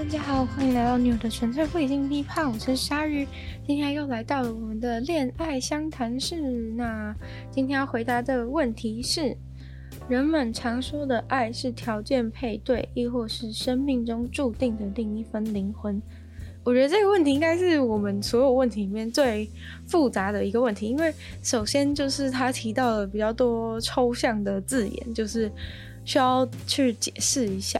大家好，欢迎来到女友的纯粹不理性批判，我是鲨鱼。今天又来到了我们的恋爱相谈室。那今天要回答的问题是：人们常说的爱是条件配对，亦或是生命中注定的另一份灵魂？我觉得这个问题应该是我们所有问题里面最复杂的一个问题，因为首先就是他提到了比较多抽象的字眼，就是需要去解释一下。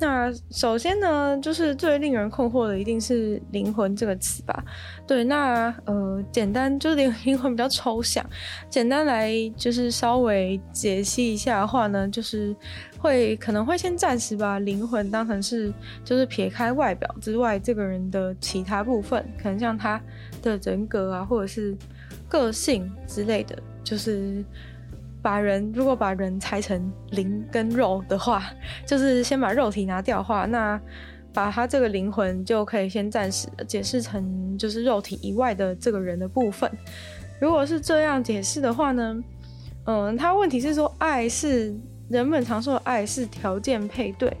那首先呢，就是最令人困惑的一定是“灵魂”这个词吧？对，那呃，简单就是 灵魂比较抽象，简单来就是稍微解析一下的话呢，就是会可能会先暂时把灵魂当成是就是撇开外表之外这个人的其他部分，可能像他的人格啊，或者是个性之类的，就是。把人如果把人拆成灵跟肉的话，就是先把肉体拿掉的话，那把他这个灵魂就可以先暂时解释成就是肉体以外的这个人的部分。如果是这样解释的话呢，嗯，他问题是说爱是人们常说的爱是条件配对，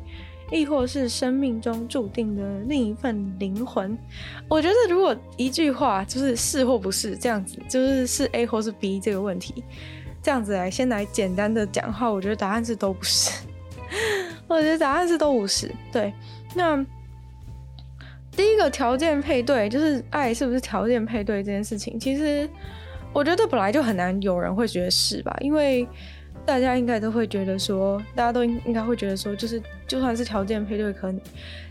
亦或是生命中注定的另一份灵魂。我觉得如果一句话就是是或不是这样子，就是是 A 或是 B 这个问题。这样子来，先来简单的讲话，我觉得答案是都不是。我觉得答案是都不是。对，那第一个条件配对，就是爱是不是条件配对这件事情，其实我觉得本来就很难有人会觉得是吧？因为大家应该都会觉得说，大家都应应该会觉得说，就是就算是条件配对，可能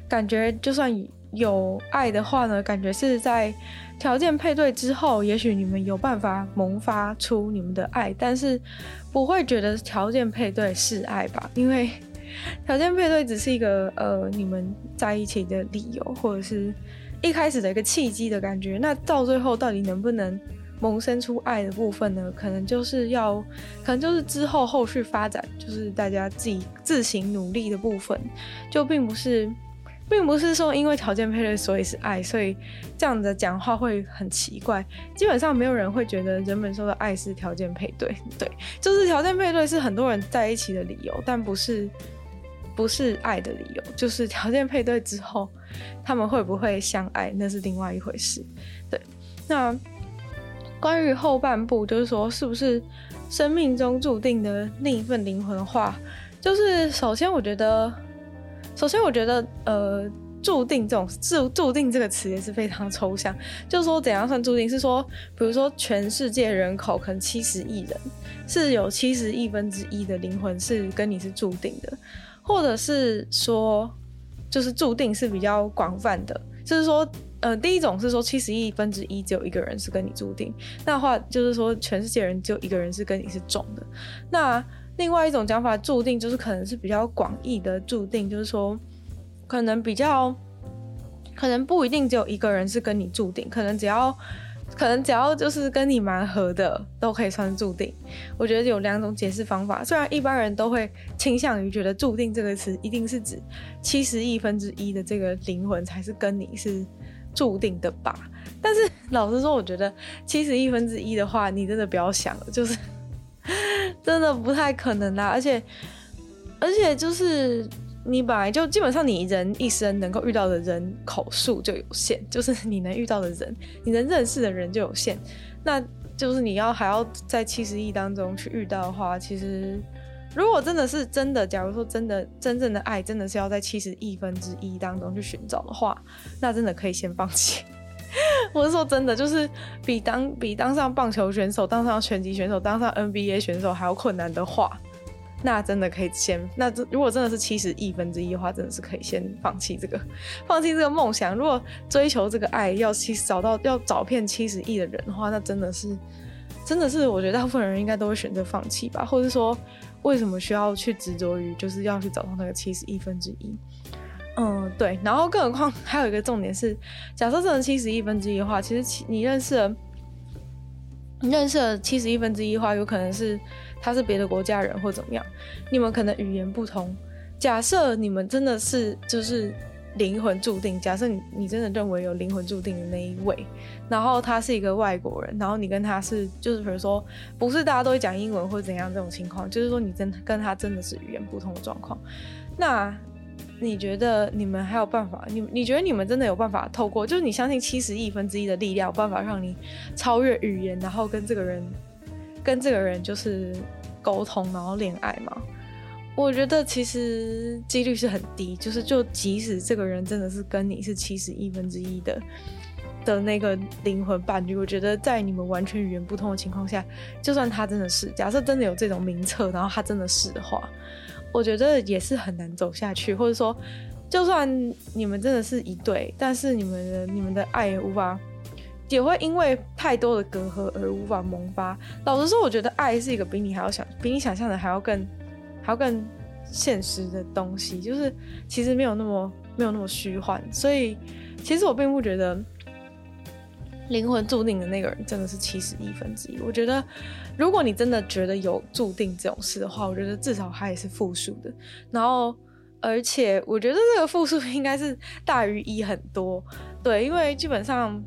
感觉就算有爱的话呢，感觉是在。条件配对之后，也许你们有办法萌发出你们的爱，但是不会觉得条件配对是爱吧？因为条件配对只是一个呃你们在一起的理由，或者是一开始的一个契机的感觉。那到最后到底能不能萌生出爱的部分呢？可能就是要，可能就是之后后续发展，就是大家自己自行努力的部分，就并不是。并不是说因为条件配对所以是爱，所以这样的讲话会很奇怪。基本上没有人会觉得人们说的爱是条件配对，对，就是条件配对是很多人在一起的理由，但不是不是爱的理由。就是条件配对之后，他们会不会相爱，那是另外一回事。对，那关于后半部，就是说是不是生命中注定的另一份灵魂的话，就是首先我觉得。首先，我觉得，呃，注定这种注注定这个词也是非常抽象。就是说，怎样算注定？是说，比如说，全世界人口可能七十亿人，是有七十亿分之一的灵魂是跟你是注定的，或者是说，就是注定是比较广泛的。就是说，呃，第一种是说七十亿分之一只有一个人是跟你注定，那话就是说，全世界人只有一个人是跟你是种的。那另外一种讲法，注定就是可能是比较广义的注定，就是说，可能比较，可能不一定只有一个人是跟你注定，可能只要，可能只要就是跟你蛮合的，都可以算注定。我觉得有两种解释方法，虽然一般人都会倾向于觉得“注定”这个词一定是指七十亿分之一的这个灵魂才是跟你是注定的吧，但是 老实说，我觉得七十亿分之一的话，你真的不要想了，就是。真的不太可能啦，而且，而且就是你本来就基本上你人一生能够遇到的人口数就有限，就是你能遇到的人，你能认识的人就有限，那就是你要还要在七十亿当中去遇到的话，其实如果真的是真的，假如说真的真正的爱真的是要在七十亿分之一当中去寻找的话，那真的可以先放弃。我是说真的，就是比当比当上棒球选手、当上拳击选手、当上 NBA 选手还要困难的话，那真的可以先。那如果真的是七十亿分之一的话，真的是可以先放弃这个，放弃这个梦想。如果追求这个爱要七找到要找遍七十亿的人的话，那真的是真的是，我觉得大部分人应该都会选择放弃吧，或者说为什么需要去执着于就是要去找到那个七十亿分之一？嗯，对，然后更何况还有一个重点是，假设这人七十亿分之一的话，其实你认识了，认识了七十亿分之一的话，有可能是他是别的国家人或怎么样，你们可能语言不同。假设你们真的是就是灵魂注定，假设你你真的认为有灵魂注定的那一位，然后他是一个外国人，然后你跟他是就是比如说不是大家都会讲英文或怎样这种情况，就是说你真跟他真的是语言不通的状况，那。你觉得你们还有办法？你你觉得你们真的有办法透过？就是你相信七十亿分之一的力量，有办法让你超越语言，然后跟这个人，跟这个人就是沟通，然后恋爱吗？我觉得其实几率是很低。就是就即使这个人真的是跟你是七十亿分之一的的那个灵魂伴侣，我觉得在你们完全语言不通的情况下，就算他真的是，假设真的有这种名册，然后他真的是的话。我觉得也是很难走下去，或者说，就算你们真的是一对，但是你们的你们的爱也无法，也会因为太多的隔阂而无法萌发。老实说，我觉得爱是一个比你还要想，比你想象的还要更，还要更现实的东西，就是其实没有那么没有那么虚幻。所以，其实我并不觉得。灵魂注定的那个人真的是七十亿分之一。我觉得，如果你真的觉得有注定这种事的话，我觉得至少它也是负数的。然后，而且我觉得这个负数应该是大于一很多。对，因为基本上，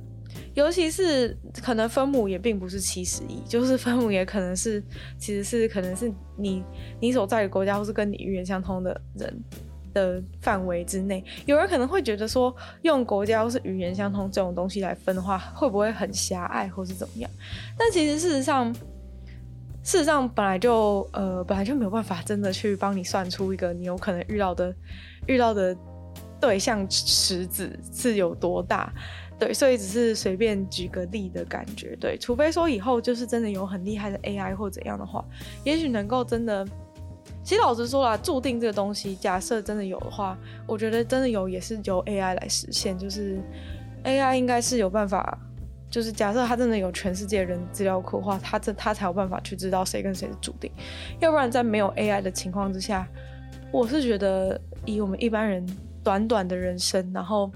尤其是可能分母也并不是七十亿，就是分母也可能是，其实是可能是你你所在的国家或是跟你语言相通的人。的范围之内，有人可能会觉得说，用国家或是语言相通这种东西来分的话，会不会很狭隘或是怎么样？但其实事实上，事实上本来就呃本来就没有办法真的去帮你算出一个你有可能遇到的遇到的对象池子是有多大，对，所以只是随便举个例的感觉，对，除非说以后就是真的有很厉害的 AI 或怎样的话，也许能够真的。其实老实说啦，注定这个东西，假设真的有的话，我觉得真的有也是由 AI 来实现。就是 AI 应该是有办法，就是假设他真的有全世界人资料库的话，他这他才有办法去知道谁跟谁是注定。要不然在没有 AI 的情况之下，我是觉得以我们一般人短短的人生，然后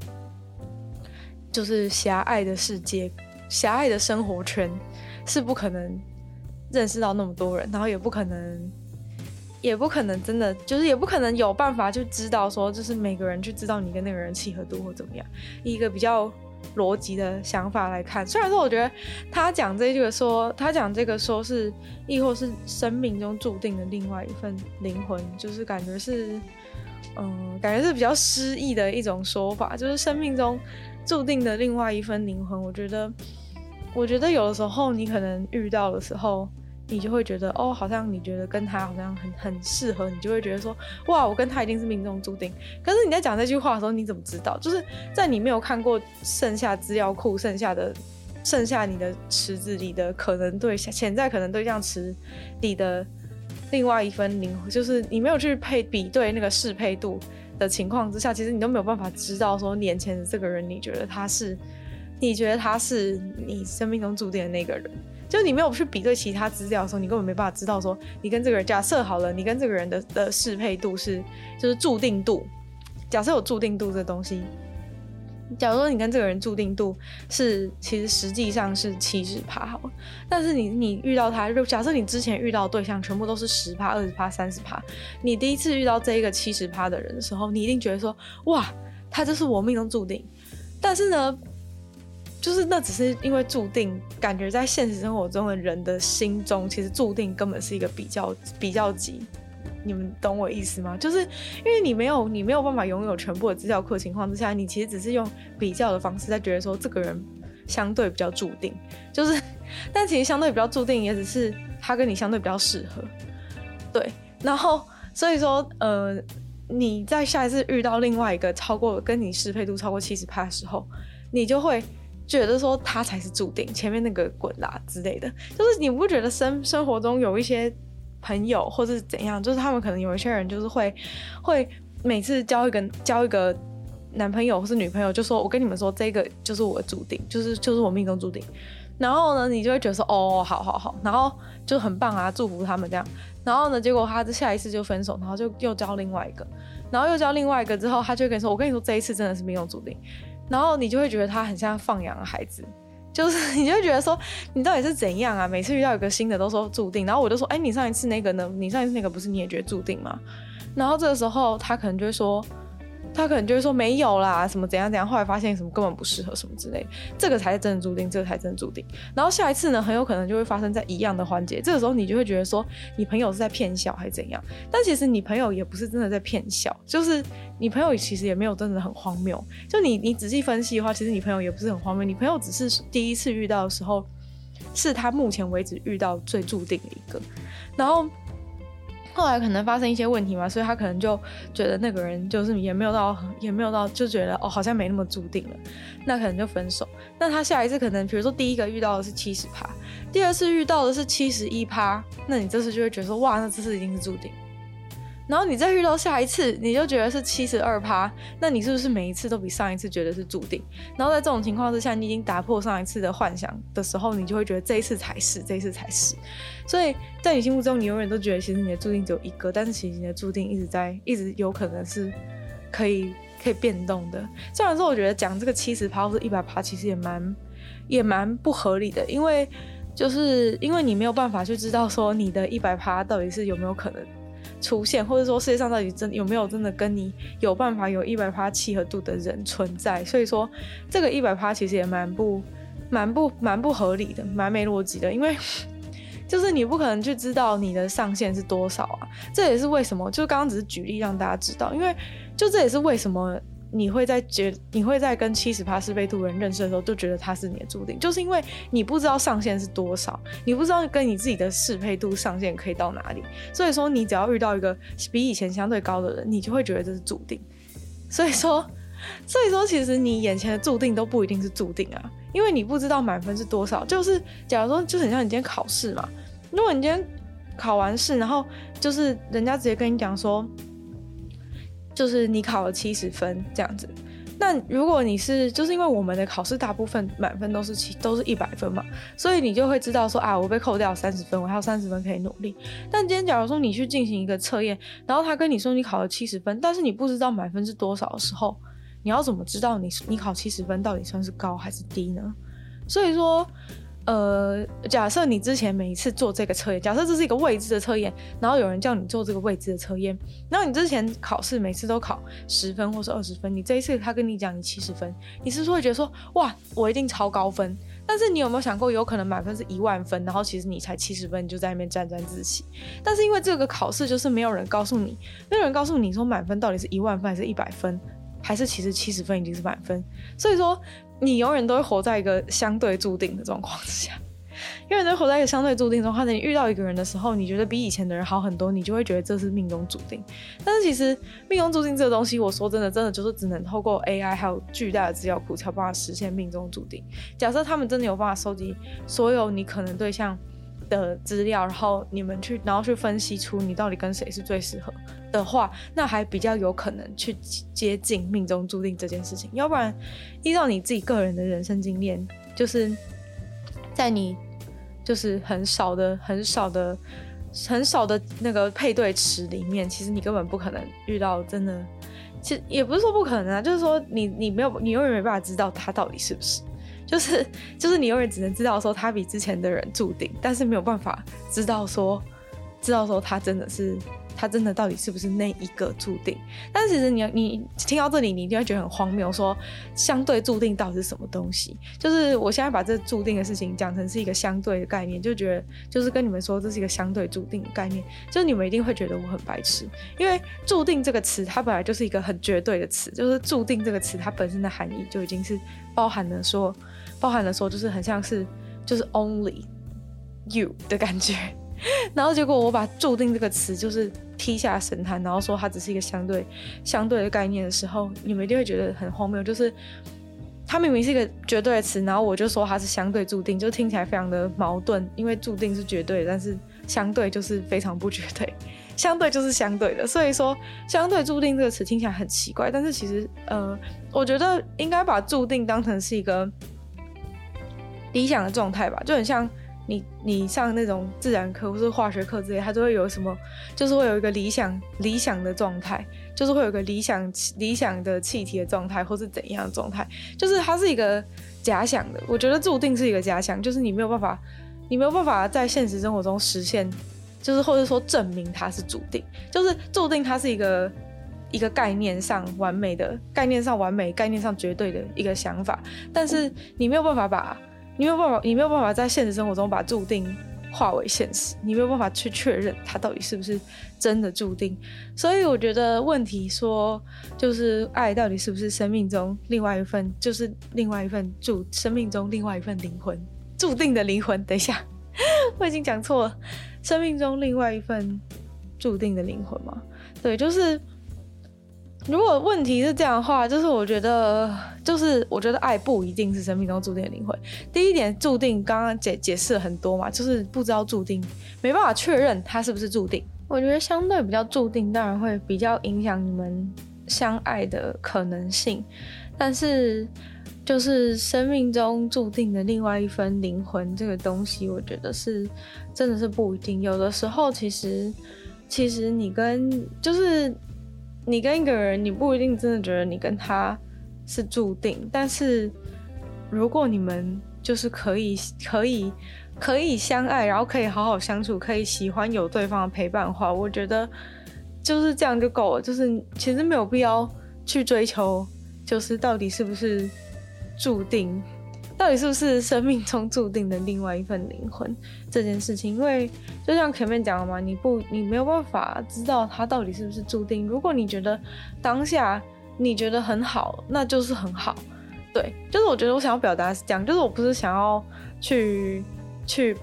就是狭隘的世界、狭隘的生活圈，是不可能认识到那么多人，然后也不可能。也不可能真的，就是也不可能有办法去知道说，就是每个人去知道你跟那个人契合度或怎么样。一个比较逻辑的想法来看，虽然说我觉得他讲这个说，他讲这个说是，亦或是生命中注定的另外一份灵魂，就是感觉是，嗯，感觉是比较诗意的一种说法，就是生命中注定的另外一份灵魂。我觉得，我觉得有的时候你可能遇到的时候。你就会觉得哦，好像你觉得跟他好像很很适合，你就会觉得说，哇，我跟他一定是命中注定。可是你在讲这句话的时候，你怎么知道？就是在你没有看过剩下资料库、剩下的、剩下你的池子里的可能对象、潜在可能对象池里的另外一分灵魂，就是你没有去配比对那个适配度的情况之下，其实你都没有办法知道说，眼前的这个人，你觉得他是，你觉得他是你生命中注定的那个人。就你没有去比对其他资料的时候，你根本没办法知道说，你跟这个人假设好了，你跟这个人的的适配度是就是注定度。假设有注定度这东西，假如说你跟这个人注定度是其实实际上是七十趴好了，但是你你遇到他，假设你之前遇到的对象全部都是十趴、二十趴、三十趴，你第一次遇到这一个七十趴的人的时候，你一定觉得说，哇，他就是我命中注定。但是呢，就是那只是因为注定，感觉在现实生活中的人的心中，其实注定根本是一个比较比较级。你们懂我意思吗？就是因为你没有你没有办法拥有全部的资料库情况之下，你其实只是用比较的方式在觉得说这个人相对比较注定。就是，但其实相对比较注定也只是他跟你相对比较适合。对，然后所以说，呃，你在下一次遇到另外一个超过跟你适配度超过七十趴的时候，你就会。觉得说他才是注定，前面那个滚啦之类的，就是你不觉得生生活中有一些朋友或是怎样，就是他们可能有一些人就是会会每次交一个交一个男朋友或是女朋友，就说我跟你们说这个就是我的注定，就是就是我命中注定。然后呢，你就会觉得说哦，好好好，然后就很棒啊，祝福他们这样。然后呢，结果他下一次就分手，然后就又交另外一个，然后又交另外一个之后，他就跟你说，我跟你说这一次真的是命中注定。然后你就会觉得他很像放养的孩子，就是 你就觉得说，你到底是怎样啊？每次遇到一个新的都说注定，然后我就说，哎，你上一次那个呢？你上一次那个不是你也觉得注定吗？然后这个时候他可能就会说，他可能就会说没有啦，什么怎样怎样，后来发现什么根本不适合什么之类，这个才是真的注定，这个才真的注定。然后下一次呢，很有可能就会发生在一样的环节，这个时候你就会觉得说，你朋友是在骗笑还是怎样？但其实你朋友也不是真的在骗笑，就是你朋友其实也没有真的很荒谬。就你你仔细分析的话，其实你朋友也不是很荒谬，你朋友只是第一次遇到的时候，是他目前为止遇到最注定的一个，然后。后来可能发生一些问题嘛，所以他可能就觉得那个人就是也没有到，也没有到，就觉得哦，好像没那么注定了，那可能就分手。那他下一次可能，比如说第一个遇到的是七十趴，第二次遇到的是七十一趴，那你这次就会觉得说，哇，那这次一定是注定。然后你再遇到下一次，你就觉得是七十二趴，那你是不是每一次都比上一次觉得是注定？然后在这种情况之下，你已经打破上一次的幻想的时候，你就会觉得这一次才是，这一次才是。所以在你心目中，你永远都觉得其实你的注定只有一个，但是其实你的注定一直在，一直有可能是可以可以变动的。虽然说我觉得讲这个七十趴或者一百趴，其实也蛮也蛮不合理的，因为就是因为你没有办法去知道说你的一百趴到底是有没有可能。出现，或者说世界上到底真有没有真的跟你有办法有一百趴契合度的人存在？所以说，这个一百趴其实也蛮不、蛮不、蛮不合理的，蛮没逻辑的。因为 就是你不可能去知道你的上限是多少啊！这也是为什么，就刚刚只是举例让大家知道，因为就这也是为什么。你会在觉，你会在跟七十趴适配度人认识的时候，就觉得他是你的注定，就是因为你不知道上限是多少，你不知道跟你自己的适配度上限可以到哪里，所以说你只要遇到一个比以前相对高的人，你就会觉得这是注定。所以说，所以说其实你眼前的注定都不一定是注定啊，因为你不知道满分是多少。就是假如说，就很像你今天考试嘛，如果你今天考完试，然后就是人家直接跟你讲说。就是你考了七十分这样子，那如果你是，就是因为我们的考试大部分满分都是七，都是一百分嘛，所以你就会知道说啊，我被扣掉三十分，我还有三十分可以努力。但今天假如说你去进行一个测验，然后他跟你说你考了七十分，但是你不知道满分是多少的时候，你要怎么知道你你考七十分到底算是高还是低呢？所以说。呃，假设你之前每一次做这个测验，假设这是一个未知的测验，然后有人叫你做这个未知的测验，然后你之前考试每次都考十分或是二十分，你这一次他跟你讲你七十分，你是不是会觉得说哇，我一定超高分？但是你有没有想过，有可能满分是一万分，然后其实你才七十分，你就在那边沾沾自喜？但是因为这个考试就是没有人告诉你，没有人告诉你说满分到底是一万分还是一百分，还是其实七十分已经是满分，所以说。你永远都会活在一个相对注定的状况之下，永远都活在一个相对注定中。或者你遇到一个人的时候，你觉得比以前的人好很多，你就会觉得这是命中注定。但是其实命中注定这个东西，我说真的，真的就是只能透过 AI 还有巨大的资料库才有办法实现命中注定。假设他们真的有办法收集所有你可能对象的资料，然后你们去，然后去分析出你到底跟谁是最适合的话，那还比较有可能去接近命中注定这件事情。要不然，依照你自己个人的人生经验，就是在你就是很少的、很少的、很少的那个配对池里面，其实你根本不可能遇到真的。其实也不是说不可能啊，就是说你你没有，你永远没办法知道他到底是不是。就是就是你永远只能知道说他比之前的人注定，但是没有办法知道说知道说他真的是他真的到底是不是那一个注定。但是其实你你听到这里，你一定会觉得很荒谬，说相对注定到底是什么东西？就是我现在把这注定的事情讲成是一个相对的概念，就觉得就是跟你们说这是一个相对注定的概念，就是你们一定会觉得我很白痴，因为注定这个词它本来就是一个很绝对的词，就是注定这个词它本身的含义就已经是包含了说。包含了说，就是很像是就是 only you 的感觉，然后结果我把注定这个词就是踢下神坛，然后说它只是一个相对相对的概念的时候，你们一定会觉得很荒谬，就是它明明是一个绝对的词，然后我就说它是相对注定，就听起来非常的矛盾，因为注定是绝对，但是相对就是非常不绝对，相对就是相对的，所以说相对注定这个词听起来很奇怪，但是其实呃，我觉得应该把注定当成是一个。理想的状态吧，就很像你你上那种自然课或是化学课之类，它都会有什么，就是会有一个理想理想的状态，就是会有一个理想理想的气体的状态，或是怎样的状态，就是它是一个假想的。我觉得注定是一个假想，就是你没有办法，你没有办法在现实生活中实现，就是或者说证明它是注定，就是注定它是一个。一个概念上完美的概念上完美概念上绝对的一个想法，但是你没有办法把，你没有办法，你没有办法在现实生活中把注定化为现实，你没有办法去确认它到底是不是真的注定。所以我觉得问题说就是爱到底是不是生命中另外一份，就是另外一份注生命中另外一份灵魂注定的灵魂。等一下，我已经讲错了，生命中另外一份注定的灵魂吗？对，就是。如果问题是这样的话，就是我觉得，就是我觉得爱不一定是生命中注定的灵魂。第一点，注定刚刚解解释了很多嘛，就是不知道注定，没办法确认它是不是注定。我觉得相对比较注定，当然会比较影响你们相爱的可能性。但是，就是生命中注定的另外一份灵魂这个东西，我觉得是真的是不一定。有的时候，其实，其实你跟就是。你跟一个人，你不一定真的觉得你跟他是注定，但是如果你们就是可以、可以、可以相爱，然后可以好好相处，可以喜欢有对方的陪伴的话，我觉得就是这样就够了。就是其实没有必要去追求，就是到底是不是注定。到底是不是生命中注定的另外一份灵魂这件事情？因为就像前面讲的嘛，你不，你没有办法知道它到底是不是注定。如果你觉得当下你觉得很好，那就是很好。对，就是我觉得我想要表达是这样，就是我不是想要去去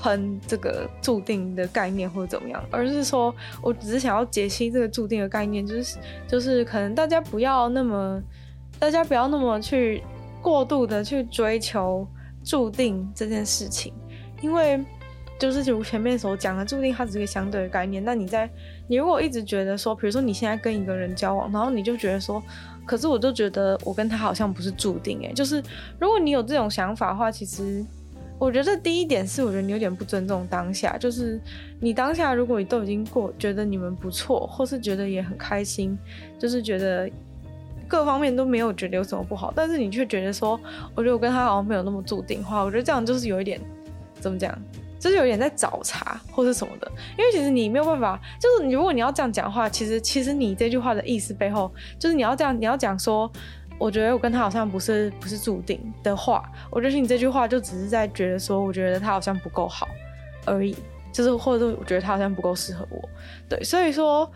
喷这个注定的概念或者怎么样，而是说我只是想要解析这个注定的概念，就是就是可能大家不要那么，大家不要那么去。过度的去追求注定这件事情，因为就是如前面所讲的，注定它只是一个相对的概念。那你在你如果一直觉得说，比如说你现在跟一个人交往，然后你就觉得说，可是我就觉得我跟他好像不是注定诶，就是如果你有这种想法的话，其实我觉得第一点是，我觉得你有点不尊重当下。就是你当下如果你都已经过，觉得你们不错，或是觉得也很开心，就是觉得。各方面都没有觉得有什么不好，但是你却觉得说，我觉得我跟他好像没有那么注定的话，我觉得这样就是有一点，怎么讲，就是有点在找茬或是什么的。因为其实你没有办法，就是如果你要这样讲话，其实其实你这句话的意思背后，就是你要这样，你要讲说，我觉得我跟他好像不是不是注定的话，我觉得你这句话就只是在觉得说，我觉得他好像不够好而已，就是或者说我觉得他好像不够适合我，对，所以说，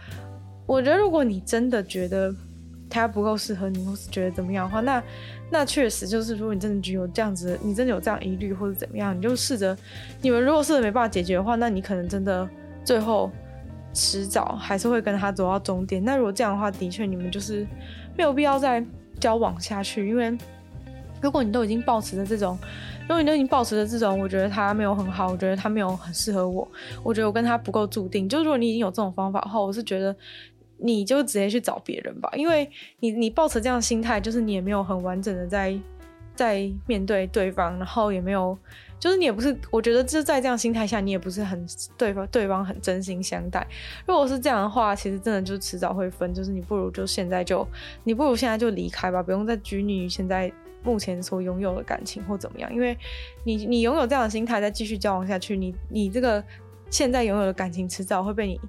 我觉得如果你真的觉得。他不够适合你，或是觉得怎么样的话，那那确实就是，如果你真的具有这样子，你真的有这样疑虑或者怎么样，你就试着，你们如果试着没办法解决的话，那你可能真的最后迟早还是会跟他走到终点。那如果这样的话，的确你们就是没有必要再交往下去，因为如果你都已经抱持着这种，如果你都已经抱持着这种，我觉得他没有很好，我觉得他没有很适合我，我觉得我跟他不够注定。就如果你已经有这种方法的话，我是觉得。你就直接去找别人吧，因为你你抱持这样心态，就是你也没有很完整的在在面对对方，然后也没有，就是你也不是，我觉得就在这样心态下，你也不是很对方对方很真心相待。如果是这样的话，其实真的就迟早会分，就是你不如就现在就你不如现在就离开吧，不用再拘泥于现在目前所拥有的感情或怎么样，因为你你拥有这样的心态再继续交往下去，你你这个现在拥有的感情迟早会被你。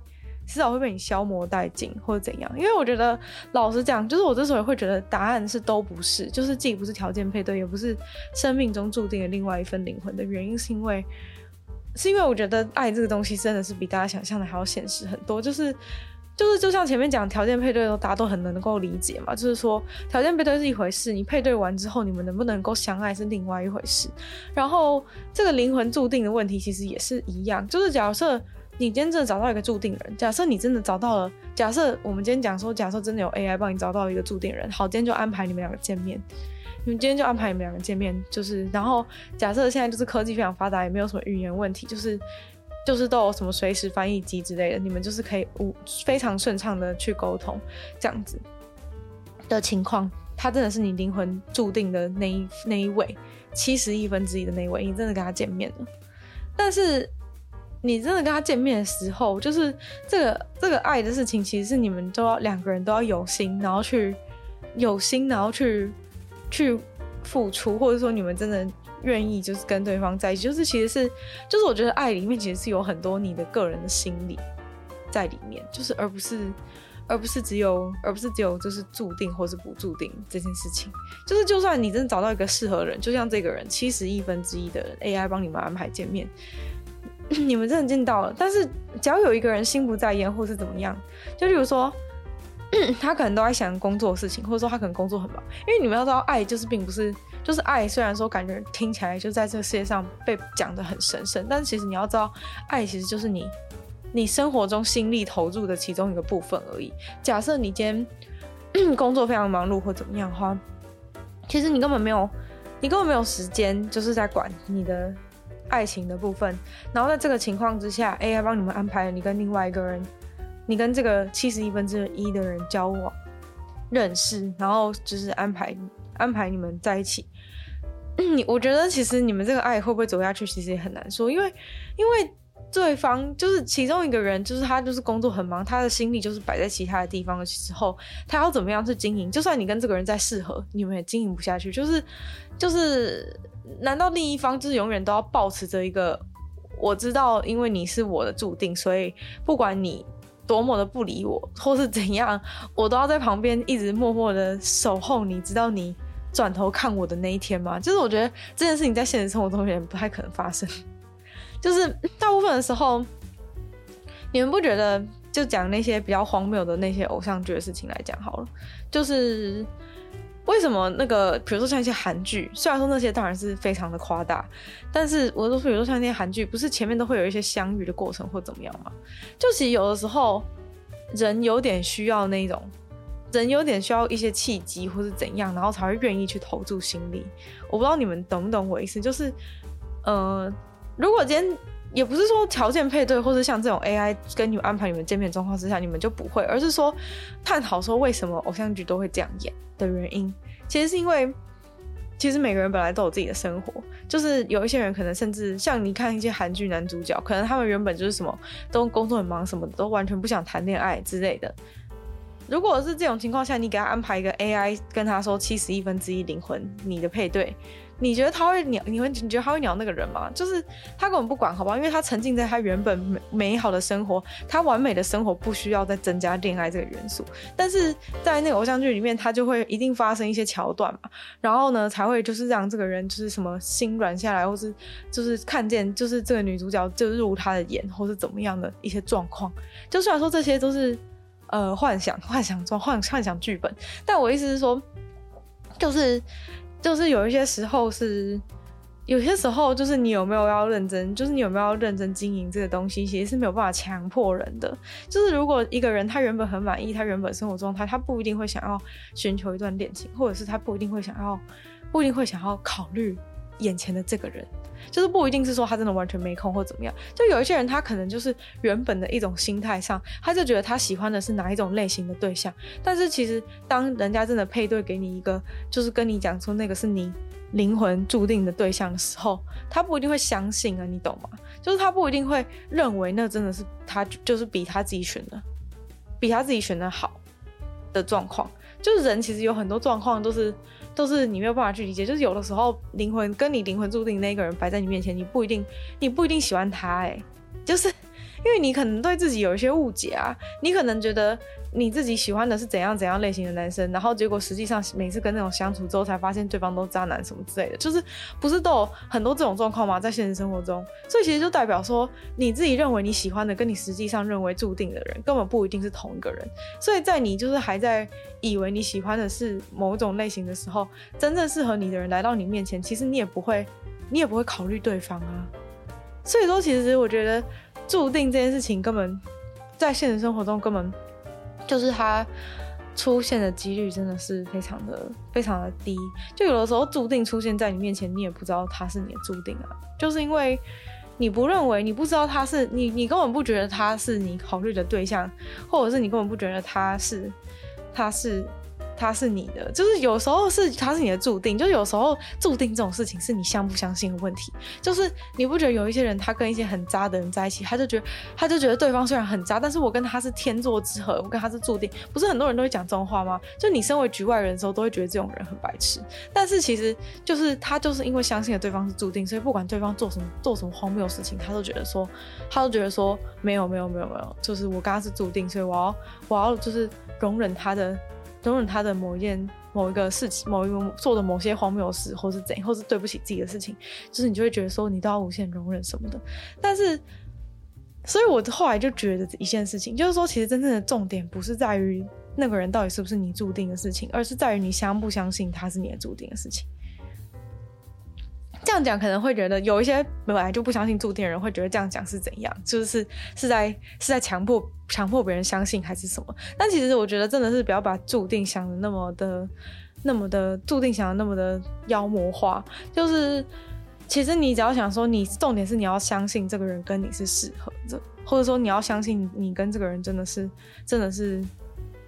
迟早会被你消磨殆尽，或者怎样？因为我觉得，老实讲，就是我之所以会觉得答案是都不是，就是既不是条件配对，也不是生命中注定的另外一份灵魂的原因，是因为，是因为我觉得爱这个东西真的是比大家想象的还要现实很多。就是，就是，就像前面讲条件配对的时候，大家都很能够理解嘛。就是说，条件配对是一回事，你配对完之后，你们能不能够相爱是另外一回事。然后，这个灵魂注定的问题其实也是一样，就是假设。你今天真的找到一个注定人，假设你真的找到了，假设我们今天讲说，假设真的有 AI 帮你找到一个注定人，好，今天就安排你们两个见面，你们今天就安排你们两个见面，就是，然后假设现在就是科技非常发达，也没有什么语言问题，就是，就是都有什么随时翻译机之类的，你们就是可以无非常顺畅的去沟通，这样子的情况，他真的是你灵魂注定的那一那一位，七十亿分之一的那一位，你真的跟他见面了，但是。你真的跟他见面的时候，就是这个这个爱的事情，其实是你们都要两个人都要有心，然后去有心，然后去去付出，或者说你们真的愿意就是跟对方在一起，就是其实是就是我觉得爱里面其实是有很多你的个人的心理在里面，就是而不是而不是只有，而不是只有就是注定或是不注定这件事情。就是就算你真的找到一个适合的人，就像这个人七十亿分之一的人 AI 帮你们安排见面，你们真的尽到了。但是只要有一个人心不在焉或是怎么样，就例如说。他可能都在想工作的事情，或者说他可能工作很忙。因为你们要知道，爱就是并不是，就是爱。虽然说感觉听起来就在这个世界上被讲得很神圣，但其实你要知道，爱其实就是你，你生活中心力投入的其中一个部分而已。假设你今天 工作非常忙碌或怎么样的话，其实你根本没有，你根本没有时间，就是在管你的爱情的部分。然后在这个情况之下，AI 帮你们安排了你跟另外一个人。你跟这个七十一分之一的人交往、认识，然后就是安排安排你们在一起。你我觉得其实你们这个爱会不会走下去，其实也很难说，因为因为对方就是其中一个人，就是他就是工作很忙，他的心力就是摆在其他的地方的时候，他要怎么样去经营？就算你跟这个人再适合，你们也经营不下去。就是就是，难道另一方就是永远都要抱持着一个我知道，因为你是我的注定，所以不管你。多么的不理我，或是怎样，我都要在旁边一直默默的守候你，直到你转头看我的那一天吗？就是我觉得这件事情在现实生活中也不太可能发生。就是大部分的时候，你们不觉得？就讲那些比较荒谬的那些偶像剧的事情来讲好了，就是。为什么那个，比如说像一些韩剧，虽然说那些当然是非常的夸大，但是我都说，比如说像那些韩剧，不是前面都会有一些相遇的过程或怎么样吗？就其实有的时候，人有点需要那种，人有点需要一些契机或是怎样，然后才会愿意去投注心力。我不知道你们懂不懂我意思，就是，呃，如果今天也不是说条件配对，或是像这种 AI 跟你们安排你们见面状况之下，你们就不会，而是说探讨说为什么偶像剧都会这样演。的原因，其实是因为，其实每个人本来都有自己的生活，就是有一些人可能甚至像你看一些韩剧男主角，可能他们原本就是什么都工作很忙，什么都完全不想谈恋爱之类的。如果是这种情况下，你给他安排一个 AI，跟他说七十亿分之一灵魂，你的配对。你觉得他会鸟？你会你觉得他会鸟那个人吗？就是他根本不管，好不好？因为他沉浸在他原本美美好的生活，他完美的生活不需要再增加恋爱这个元素。但是在那个偶像剧里面，他就会一定发生一些桥段嘛，然后呢才会就是让这个人就是什么心软下来，或是就是看见就是这个女主角就入他的眼，或是怎么样的一些状况。就虽然说这些都是呃幻想、幻想中幻幻想剧本，但我意思是说，就是。就是有一些时候是，有些时候就是你有没有要认真，就是你有没有要认真经营这个东西，其实是没有办法强迫人的。就是如果一个人他原本很满意他原本生活状态，他不一定会想要寻求一段恋情，或者是他不一定会想要，不一定会想要考虑眼前的这个人。就是不一定是说他真的完全没空或怎么样，就有一些人他可能就是原本的一种心态上，他就觉得他喜欢的是哪一种类型的对象，但是其实当人家真的配对给你一个，就是跟你讲说那个是你灵魂注定的对象的时候，他不一定会相信啊，你懂吗？就是他不一定会认为那真的是他就是比他自己选的，比他自己选的好的状况，就是人其实有很多状况都是。就是你没有办法去理解，就是有的时候灵魂跟你灵魂注定那个人摆在你面前，你不一定，你不一定喜欢他，哎，就是。因为你可能对自己有一些误解啊，你可能觉得你自己喜欢的是怎样怎样类型的男生，然后结果实际上每次跟那种相处之后，才发现对方都渣男什么之类的，就是不是都有很多这种状况吗？在现实生活中，所以其实就代表说，你自己认为你喜欢的，跟你实际上认为注定的人，根本不一定是同一个人。所以在你就是还在以为你喜欢的是某种类型的时候，真正适合你的人来到你面前，其实你也不会，你也不会考虑对方啊。所以说，其实我觉得。注定这件事情根本在现实生活中根本就是它出现的几率真的是非常的非常的低，就有的时候注定出现在你面前，你也不知道它是你的注定啊，就是因为你不认为，你不知道他是你，你根本不觉得他是你考虑的对象，或者是你根本不觉得他是他是他是你的，就是有时候是他是你的注定，就有时候注定这种事情是你相不相信的问题。就是你不觉得有一些人他跟一些很渣的人在一起，他就觉得他就觉得对方虽然很渣，但是我跟他是天作之合，我跟他是注定。不是很多人都会讲这种话吗？就你身为局外人的时候，都会觉得这种人很白痴。但是其实就是他就是因为相信了对方是注定，所以不管对方做什么做什么荒谬的事情，他都觉得说，他都觉得说没有没有没有没有，就是我跟他是注定，所以我要我要就是容忍他的。容忍他的某一件、某一个事情、某一个做的某些荒谬事，或是怎样，或是对不起自己的事情，就是你就会觉得说你都要无限容忍什么的。但是，所以我后来就觉得一件事情，就是说，其实真正的重点不是在于那个人到底是不是你注定的事情，而是在于你相不相信他是你的注定的事情。这样讲可能会觉得有一些本来就不相信注定的人会觉得这样讲是怎样，就是是在是在强迫强迫别人相信还是什么？但其实我觉得真的是不要把注定想的那么的那么的注定想的那么的妖魔化。就是其实你只要想说，你重点是你要相信这个人跟你是适合的，或者说你要相信你跟这个人真的是真的是。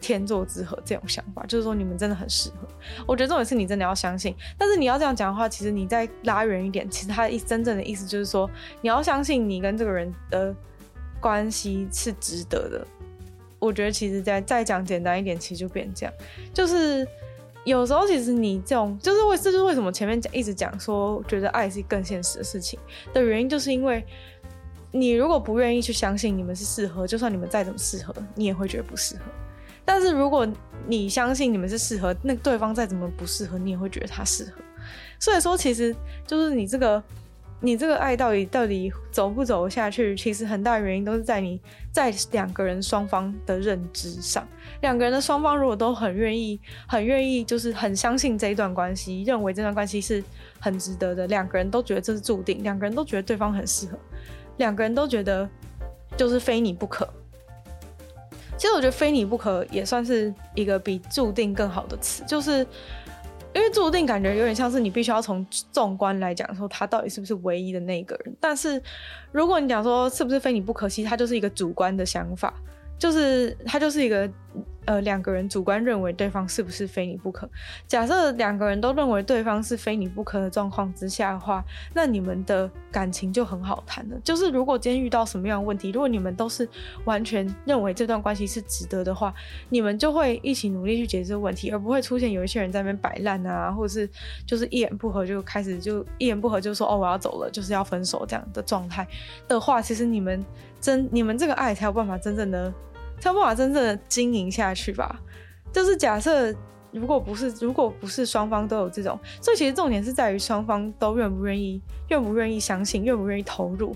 天作之合这种想法，就是说你们真的很适合。我觉得这种是你真的要相信。但是你要这样讲的话，其实你再拉远一点，其实他的意真正的意思就是说，你要相信你跟这个人的关系是值得的。我觉得其实再再讲简单一点，其实就变这样，就是有时候其实你这种就是为这就是为什么前面讲一直讲说觉得爱是更现实的事情的原因，就是因为你如果不愿意去相信你们是适合，就算你们再怎么适合，你也会觉得不适合。但是如果你相信你们是适合，那对方再怎么不适合，你也会觉得他适合。所以说，其实就是你这个，你这个爱到底到底走不走下去，其实很大原因都是在你在两个人双方的认知上。两个人的双方如果都很愿意，很愿意，就是很相信这一段关系，认为这段关系是很值得的，两个人都觉得这是注定，两个人都觉得对方很适合，两个人都觉得就是非你不可。其实我觉得“非你不可”也算是一个比“注定”更好的词，就是因为“注定”感觉有点像是你必须要从纵观来讲说他到底是不是唯一的那个人。但是如果你讲说是不是非你不可，其实他就是一个主观的想法，就是他就是一个。呃，两个人主观认为对方是不是非你不可？假设两个人都认为对方是非你不可的状况之下的话，那你们的感情就很好谈了。就是如果今天遇到什么样的问题，如果你们都是完全认为这段关系是值得的话，你们就会一起努力去解决这个问题，而不会出现有一些人在那边摆烂啊，或者是就是一言不合就开始就一言不合就说哦，我要走了，就是要分手这样的状态的话，其实你们真你们这个爱才有办法真正的。才有办法真正的经营下去吧。就是假设，如果不是，如果不是双方都有这种，所以其实重点是在于双方都愿不愿意，愿不愿意相信，愿不愿意投入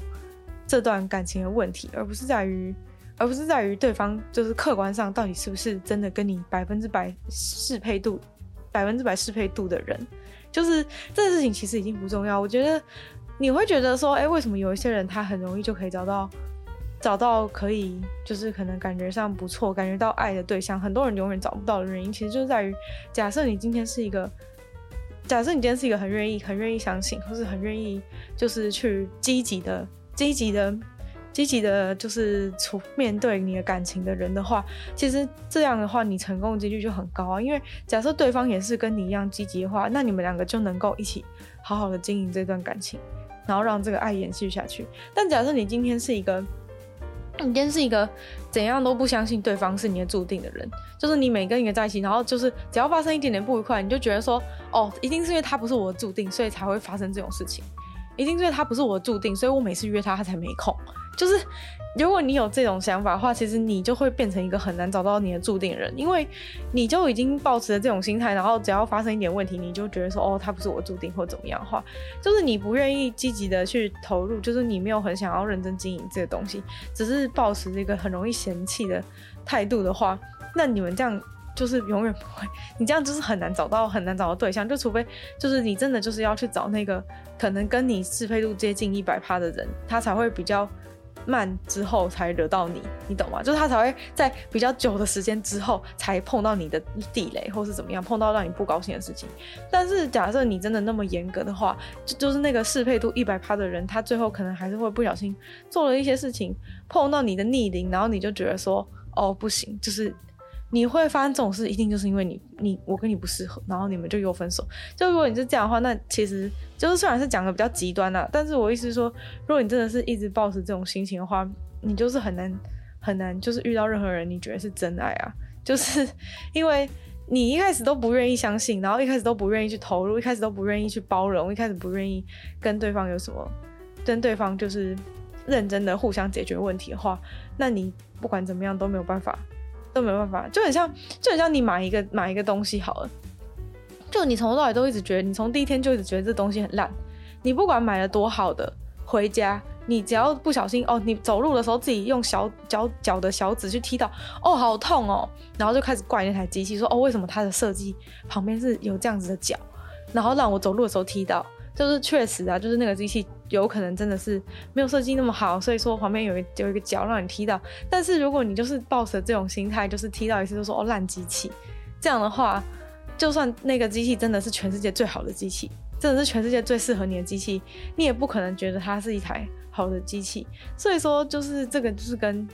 这段感情的问题，而不是在于，而不是在于对方就是客观上到底是不是真的跟你百分之百适配度，百分之百适配度的人。就是这个事情其实已经不重要。我觉得你会觉得说，哎，为什么有一些人他很容易就可以找到？找到可以就是可能感觉上不错，感觉到爱的对象，很多人永远找不到的原因，其实就在于假设你今天是一个，假设你今天是一个很愿意、很愿意相信，或是很愿意就是去积极的、积极的、积极的，就是处面对你的感情的人的话，其实这样的话，你成功的几率就很高啊。因为假设对方也是跟你一样积极的话，那你们两个就能够一起好好的经营这段感情，然后让这个爱延续下去。但假设你今天是一个。你今天是一个怎样都不相信对方是你的注定的人，就是你每跟一个在一起，然后就是只要发生一点点不愉快，你就觉得说，哦，一定是因为他不是我的注定，所以才会发生这种事情，一定是因为他不是我的注定，所以我每次约他，他才没空，就是。如果你有这种想法的话，其实你就会变成一个很难找到你的注定人，因为你就已经抱持了这种心态，然后只要发生一点问题，你就觉得说，哦，他不是我注定或怎么样的话，就是你不愿意积极的去投入，就是你没有很想要认真经营这个东西，只是抱持这个很容易嫌弃的态度的话，那你们这样就是永远不会，你这样就是很难找到很难找到对象，就除非就是你真的就是要去找那个可能跟你适配度接近一百趴的人，他才会比较。慢之后才惹到你，你懂吗？就是他才会在比较久的时间之后才碰到你的地雷，或是怎么样碰到让你不高兴的事情。但是假设你真的那么严格的话，就就是那个适配度一百趴的人，他最后可能还是会不小心做了一些事情，碰到你的逆鳞，然后你就觉得说，哦，不行，就是你会发生这种事，一定就是因为你你我跟你不适合，然后你们就又分手。就如果你是这样的话，那其实就是虽然是讲的比较极端啦，但是我意思是说，如果你真的是一直抱持这种心情的话，你就是很难很难，就是遇到任何人你觉得是真爱啊，就是因为你一开始都不愿意相信，然后一开始都不愿意去投入，一开始都不愿意去包容，一开始不愿意跟对方有什么，跟对方就是认真的互相解决问题的话，那你不管怎么样都没有办法。都没办法，就很像，就很像你买一个买一个东西好了，就你从头到尾都一直觉得，你从第一天就一直觉得这东西很烂，你不管买了多好的，回家你只要不小心哦，你走路的时候自己用小脚脚的小指去踢到，哦，好痛哦，然后就开始怪那台机器说，哦，为什么它的设计旁边是有这样子的脚，然后让我走路的时候踢到。就是确实啊，就是那个机器有可能真的是没有设计那么好，所以说旁边有一有一个脚让你踢到。但是如果你就是抱着这种心态，就是踢到一次就说哦，烂机器，这样的话，就算那个机器真的是全世界最好的机器，真的是全世界最适合你的机器，你也不可能觉得它是一台好的机器。所以说，就是这个就是跟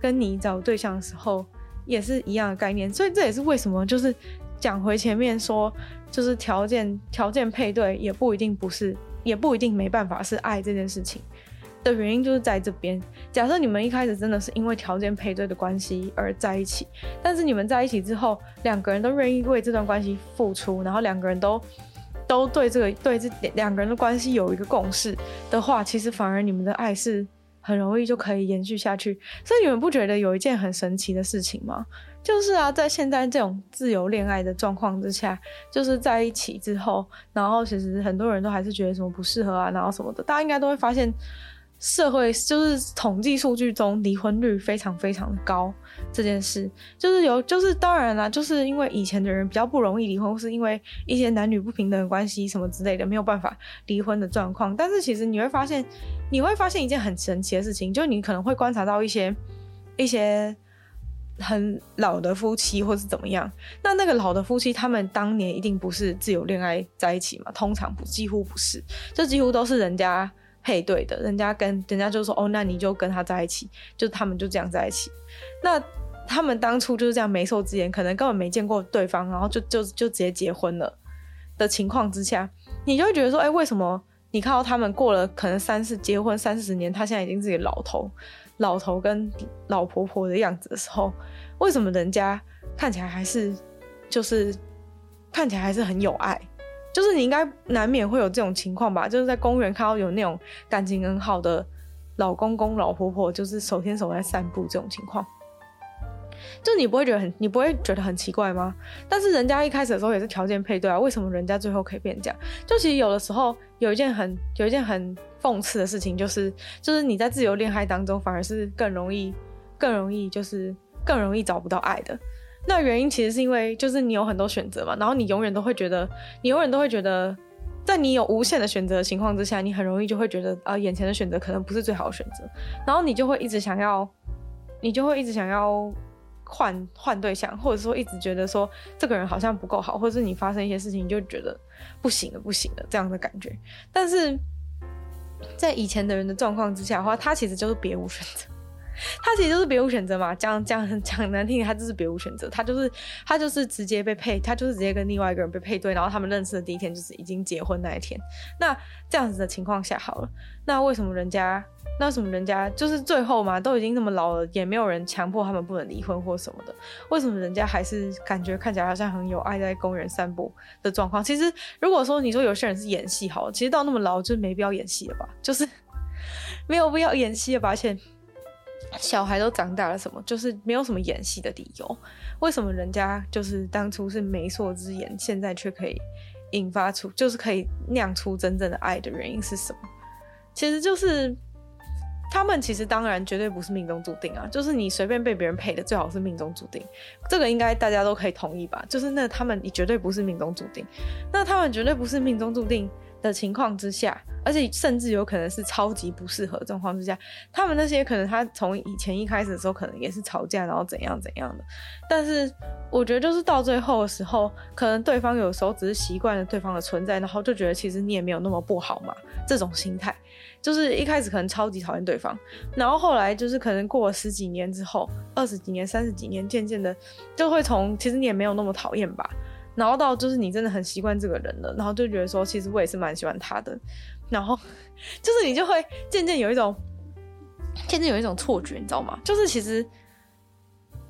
跟你找对象的时候也是一样的概念。所以这也是为什么就是。讲回前面说，就是条件条件配对也不一定不是，也不一定没办法是爱这件事情的原因，就是在这边。假设你们一开始真的是因为条件配对的关系而在一起，但是你们在一起之后，两个人都愿意为这段关系付出，然后两个人都都对这个对这两个人的关系有一个共识的话，其实反而你们的爱是很容易就可以延续下去。所以你们不觉得有一件很神奇的事情吗？就是啊，在现在这种自由恋爱的状况之下，就是在一起之后，然后其实很多人都还是觉得什么不适合啊，然后什么的，大家应该都会发现，社会就是统计数据中离婚率非常非常的高。这件事就是有，就是当然啦，就是因为以前的人比较不容易离婚，或是因为一些男女不平等的关系什么之类的，没有办法离婚的状况。但是其实你会发现，你会发现一件很神奇的事情，就是你可能会观察到一些一些。很老的夫妻，或是怎么样？那那个老的夫妻，他们当年一定不是自由恋爱在一起嘛？通常不，几乎不是，就几乎都是人家配对的，人家跟人家就说哦，那你就跟他在一起，就他们就这样在一起。那他们当初就是这样媒妁之言，可能根本没见过对方，然后就就就直接结婚了的情况之下，你就会觉得说，哎，为什么你看到他们过了可能三四结婚三四十年，他现在已经是个老头？老头跟老婆婆的样子的时候，为什么人家看起来还是就是看起来还是很有爱？就是你应该难免会有这种情况吧？就是在公园看到有那种感情很好的老公公、老婆婆，就是手牵手在散步这种情况。就你不会觉得很，你不会觉得很奇怪吗？但是人家一开始的时候也是条件配对啊，为什么人家最后可以变这样？就其实有的时候有一件很有一件很讽刺的事情，就是就是你在自由恋爱当中反而是更容易更容易就是更容易找不到爱的。那原因其实是因为就是你有很多选择嘛，然后你永远都会觉得你永远都会觉得，在你有无限的选择的情况之下，你很容易就会觉得啊，眼前的选择可能不是最好的选择，然后你就会一直想要，你就会一直想要。换换对象，或者说一直觉得说这个人好像不够好，或者是你发生一些事情就觉得不行了，不行了这样的感觉。但是在以前的人的状况之下的话，他其实就是别无选择。他其实就是别无选择嘛，讲讲讲难听点，他就是别无选择，他就是他就是直接被配，他就是直接跟另外一个人被配对，然后他们认识的第一天就是已经结婚那一天。那这样子的情况下，好了，那为什么人家，那什么人家就是最后嘛，都已经那么老了，也没有人强迫他们不能离婚或什么的，为什么人家还是感觉看起来好像很有爱，在公园散步的状况？其实如果说你说有些人是演戏，好，其实到那么老就没必要演戏了吧，就是没有必要演戏了吧，而且。小孩都长大了，什么就是没有什么演戏的理由。为什么人家就是当初是媒妁之言，现在却可以引发出，就是可以酿出真正的爱的原因是什么？其实就是他们其实当然绝对不是命中注定啊，就是你随便被别人配的，最好是命中注定。这个应该大家都可以同意吧？就是那他们你绝对不是命中注定，那他们绝对不是命中注定的情况之下，而且甚至有可能是超级不适合状况之下，他们那些可能他从以前一开始的时候可能也是吵架，然后怎样怎样的。但是我觉得就是到最后的时候，可能对方有时候只是习惯了对方的存在，然后就觉得其实你也没有那么不好嘛。这种心态，就是一开始可能超级讨厌对方，然后后来就是可能过了十几年之后，二十几年、三十几年，渐渐的就会从其实你也没有那么讨厌吧，然后到就是你真的很习惯这个人了，然后就觉得说其实我也是蛮喜欢他的，然后 就是你就会渐渐有一种渐渐有一种错觉，你知道吗？就是其实。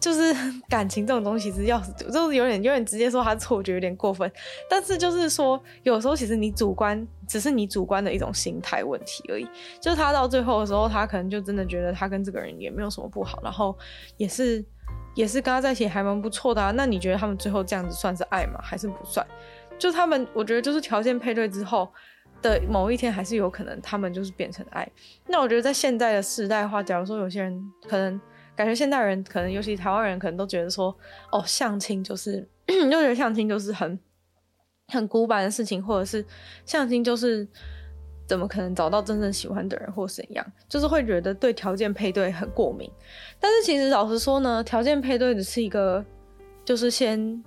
就是 感情这种东西，其实要就是有点有点直接说他错觉有点过分，但是就是说有时候其实你主观只是你主观的一种心态问题而已。就是他到最后的时候，他可能就真的觉得他跟这个人也没有什么不好，然后也是也是跟他在一起还蛮不错的啊。那你觉得他们最后这样子算是爱吗？还是不算？就他们我觉得就是条件配对之后的某一天，还是有可能他们就是变成爱。那我觉得在现在的时代的话，假如说有些人可能。感觉现代人可能，尤其台湾人，可能都觉得说，哦，相亲就是，就觉得相亲就是很很古板的事情，或者是相亲就是怎么可能找到真正喜欢的人，或怎样，就是会觉得对条件配对很过敏。但是其实老实说呢，条件配对只是一个，就是先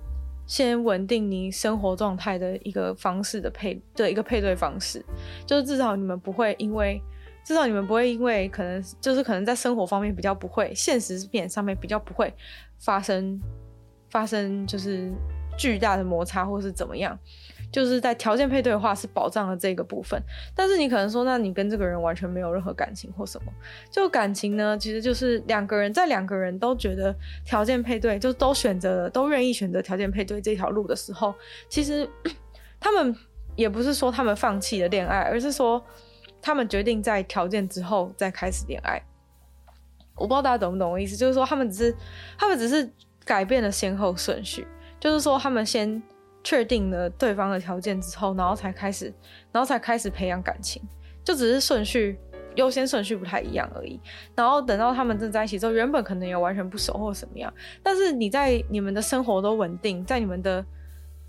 先稳定你生活状态的一个方式的配的一个配对方式，就是至少你们不会因为。至少你们不会因为可能就是可能在生活方面比较不会，现实面上面比较不会发生发生就是巨大的摩擦或是怎么样，就是在条件配对的话是保障了这个部分。但是你可能说，那你跟这个人完全没有任何感情或什么？就感情呢，其实就是两个人在两个人都觉得条件配对，就都选择了都愿意选择条件配对这条路的时候，其实 他们也不是说他们放弃了恋爱，而是说。他们决定在条件之后再开始恋爱，我不知道大家懂不懂我意思，就是说他们只是他们只是改变了先后顺序，就是说他们先确定了对方的条件之后，然后才开始，然后才开始培养感情，就只是顺序优先顺序不太一样而已。然后等到他们正在一起之后，原本可能也完全不熟或什么样，但是你在你们的生活都稳定，在你们的。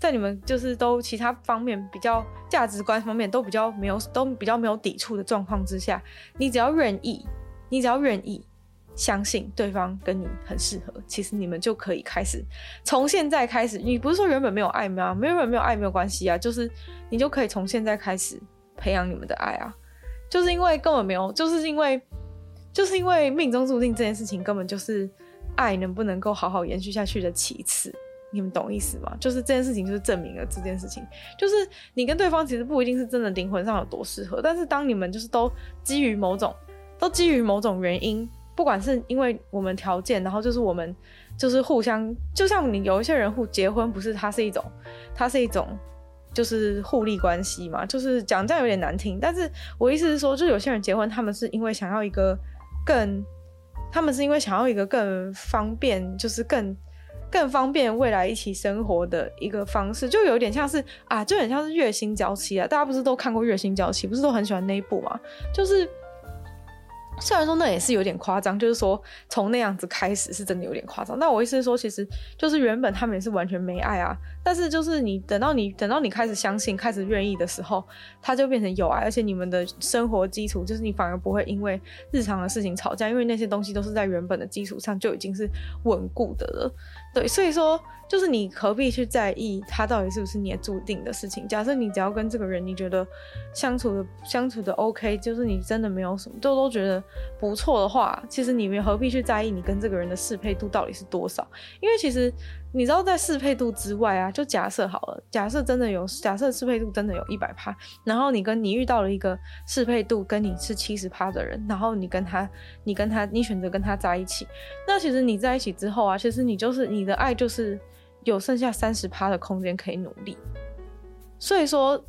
在你们就是都其他方面比较价值观方面都比较没有都比较没有抵触的状况之下，你只要愿意，你只要愿意相信对方跟你很适合，其实你们就可以开始从现在开始。你不是说原本没有爱吗？没有没有爱没有关系啊，就是你就可以从现在开始培养你们的爱啊。就是因为根本没有，就是因为就是因为命中注定这件事情根本就是爱能不能够好好延续下去的其次。你们懂意思吗？就是这件事情就是证明了这件事情，就是你跟对方其实不一定是真的灵魂上有多适合，但是当你们就是都基于某种，都基于某种原因，不管是因为我们条件，然后就是我们就是互相，就像你有一些人互结婚，不是它是一种，它是一种就是互利关系嘛，就是讲这样有点难听，但是我意思是说，就有些人结婚，他们是因为想要一个更，他们是因为想要一个更方便，就是更。更方便未来一起生活的一个方式，就有点像是啊，就很像是月薪娇妻啊。大家不是都看过月薪娇妻，不是都很喜欢那一部吗？就是。虽然说那也是有点夸张，就是说从那样子开始是真的有点夸张。那我意思是说，其实就是原本他们也是完全没爱啊，但是就是你等到你等到你开始相信、开始愿意的时候，他就变成有爱，而且你们的生活基础就是你反而不会因为日常的事情吵架，因为那些东西都是在原本的基础上就已经是稳固的了。对，所以说。就是你何必去在意他到底是不是你的注定的事情？假设你只要跟这个人，你觉得相处的相处的 OK，就是你真的没有什么，都都觉得不错的话，其实你们何必去在意你跟这个人的适配度到底是多少？因为其实你知道，在适配度之外啊，就假设好了，假设真的有，假设适配度真的有一百趴，然后你跟你遇到了一个适配度跟你是七十趴的人，然后你跟他，你跟他，你选择跟他在一起，那其实你在一起之后啊，其实你就是你的爱就是。有剩下三十趴的空间可以努力，所以说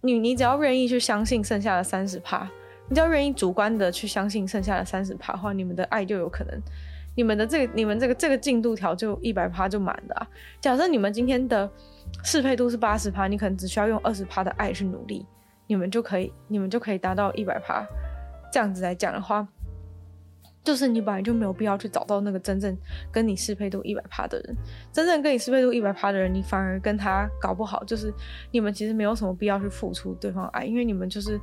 你你只要愿意去相信剩下的三十趴，你只要愿意主观的去相信剩下的三十趴的话，你们的爱就有可能，你们的这个你们这个这个进度条就一百趴就满了啊。假设你们今天的适配度是八十趴，你可能只需要用二十趴的爱去努力，你们就可以你们就可以达到一百趴。这样子来讲的话。就是你本来就没有必要去找到那个真正跟你适配度一百趴的人，真正跟你适配度一百趴的人，你反而跟他搞不好，就是你们其实没有什么必要去付出对方爱，因为你们就是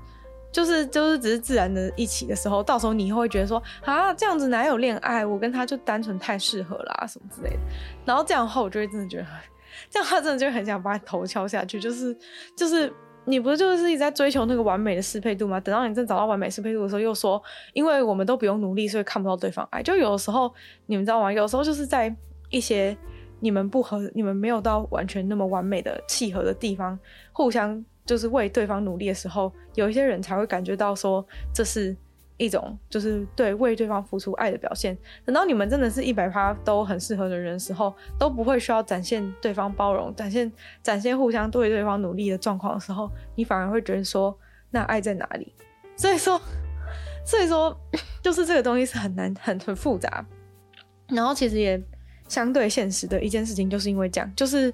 就是就是只是自然的一起的时候，到时候你会觉得说啊，这样子哪有恋爱，我跟他就单纯太适合啦什么之类的，然后这样的话我就会真的觉得，这样他真的就很想把你头敲下去，就是就是你不是就是一直在追求那个完美的适配度吗？等到你真找到完美适配度的时候，又说因为我们都不用努力，所以看不到对方爱。就有的时候你们知道吗？有时候就是在一些你们不合、你们没有到完全那么完美的契合的地方，互相就是为对方努力的时候，有一些人才会感觉到说这是。一种就是对为对方付出爱的表现。等到你们真的是一百趴都很适合的人的时候，都不会需要展现对方包容、展现展现互相对对方努力的状况的时候，你反而会觉得说，那爱在哪里？所以说，所以说，就是这个东西是很难、很很复杂。然后其实也相对现实的一件事情，就是因为这样，就是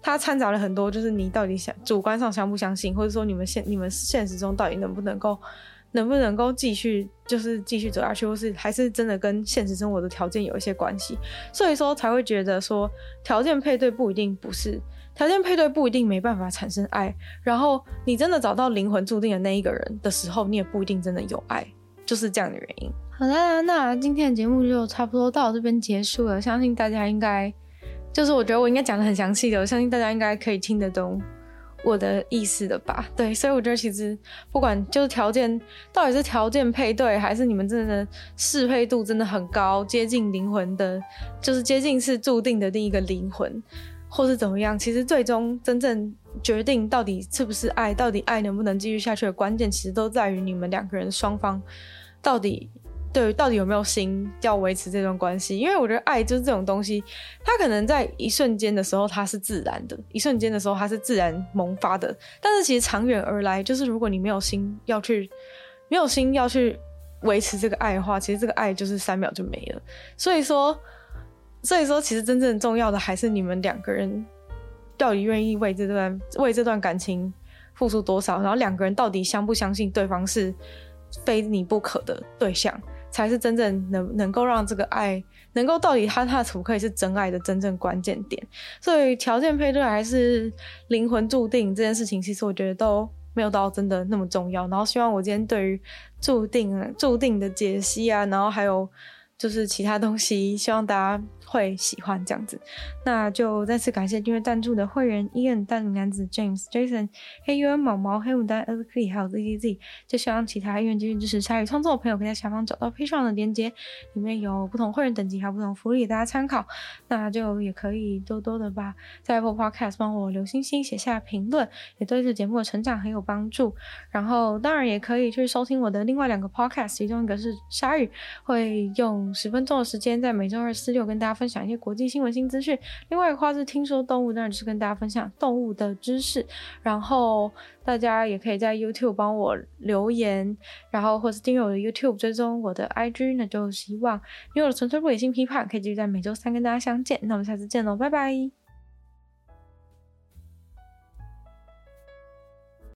它掺杂了很多，就是你到底想主观上相不相信，或者说你们现你们现实中到底能不能够。能不能够继续就是继续走下去，或是还是真的跟现实生活的条件有一些关系，所以说才会觉得说条件配对不一定不是条件配对不一定没办法产生爱，然后你真的找到灵魂注定的那一个人的时候，你也不一定真的有爱，就是这样的原因。好啦，那今天的节目就差不多到这边结束了，相信大家应该就是我觉得我应该讲得很详细的，我相信大家应该可以听得懂。我的意思的吧，对，所以我觉得其实不管就是条件到底是条件配对，还是你们真的适配度真的很高，接近灵魂的，就是接近是注定的另一个灵魂，或是怎么样，其实最终真正决定到底是不是爱，到底爱能不能继续下去的关键，其实都在于你们两个人双方到底。对，到底有没有心要维持这段关系？因为我觉得爱就是这种东西，它可能在一瞬间的时候它是自然的，一瞬间的时候它是自然萌发的。但是其实长远而来，就是如果你没有心要去，没有心要去维持这个爱的话，其实这个爱就是三秒就没了。所以说，所以说，其实真正重要的还是你们两个人到底愿意为这段为这段感情付出多少，然后两个人到底相不相信对方是非你不可的对象。才是真正能能够让这个爱能够到底他他可不可以是真爱的真正关键点，所以条件配对还是灵魂注定这件事情，其实我觉得都没有到真的那么重要。然后希望我今天对于注定注定的解析啊，然后还有就是其他东西，希望大家。会喜欢这样子，那就再次感谢订阅赞助的会员：Ian、大龄男子 James、Jason、黑鸢毛毛、黑牡丹、Elky，还有 ZZZ。就希望其他愿意继续支持鲨鱼创作的朋友，可以在下方找到 Patreon 的链接，里面有不同会员等级还有不同福利大家参考。那就也可以多多的吧，在 Apple Podcast 帮我留星星、写下评论，也对这节目的成长很有帮助。然后当然也可以去收听我的另外两个 Podcast，其中一个是鲨鱼，会用十分钟的时间在每周二、四、六跟大家。分享一些国际新闻新资讯，另外一个话是听说动物，当然是跟大家分享动物的知识。然后大家也可以在 YouTube 帮我留言，然后或是订阅我的 YouTube，追踪我的 IG。那就希望因为我的纯粹不理性批判可以继续在每周三跟大家相见。那我们下次见喽，拜拜。